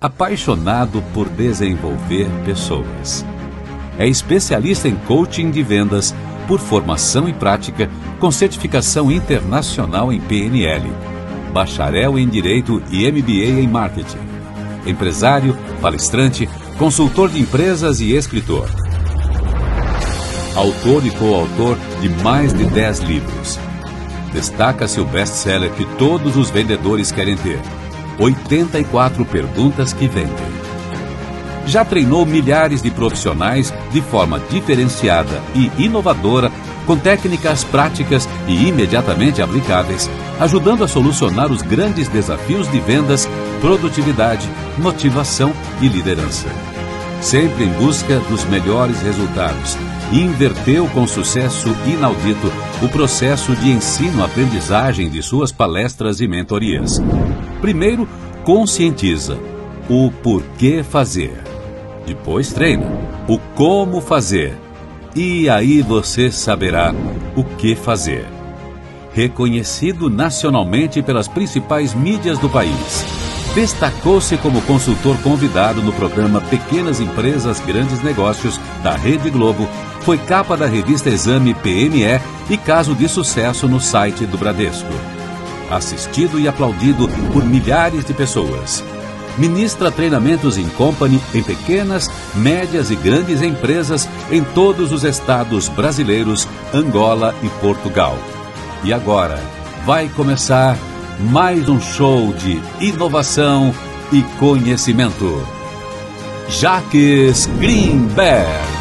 apaixonado por desenvolver pessoas. É especialista em coaching de vendas por formação e prática com certificação internacional em PNL, bacharel em Direito e MBA em Marketing. Empresário, palestrante, consultor de empresas e escritor. Autor e coautor de mais de 10 livros. Destaca-se o best-seller que todos os vendedores querem ter 84 perguntas que vendem. Já treinou milhares de profissionais de forma diferenciada e inovadora, com técnicas práticas e imediatamente aplicáveis, ajudando a solucionar os grandes desafios de vendas, produtividade, motivação e liderança. Sempre em busca dos melhores resultados, inverteu com sucesso inaudito o processo de ensino-aprendizagem de suas palestras e mentorias. Primeiro, conscientiza o porquê fazer. Depois treina o como fazer. E aí você saberá o que fazer. Reconhecido nacionalmente pelas principais mídias do país. Destacou-se como consultor convidado no programa Pequenas Empresas Grandes Negócios da Rede Globo, foi capa da revista Exame PME e caso de sucesso no site do Bradesco assistido e aplaudido por milhares de pessoas. Ministra treinamentos em company em pequenas, médias e grandes empresas em todos os estados brasileiros, Angola e Portugal. E agora vai começar mais um show de inovação e conhecimento. Jaques Greenberg.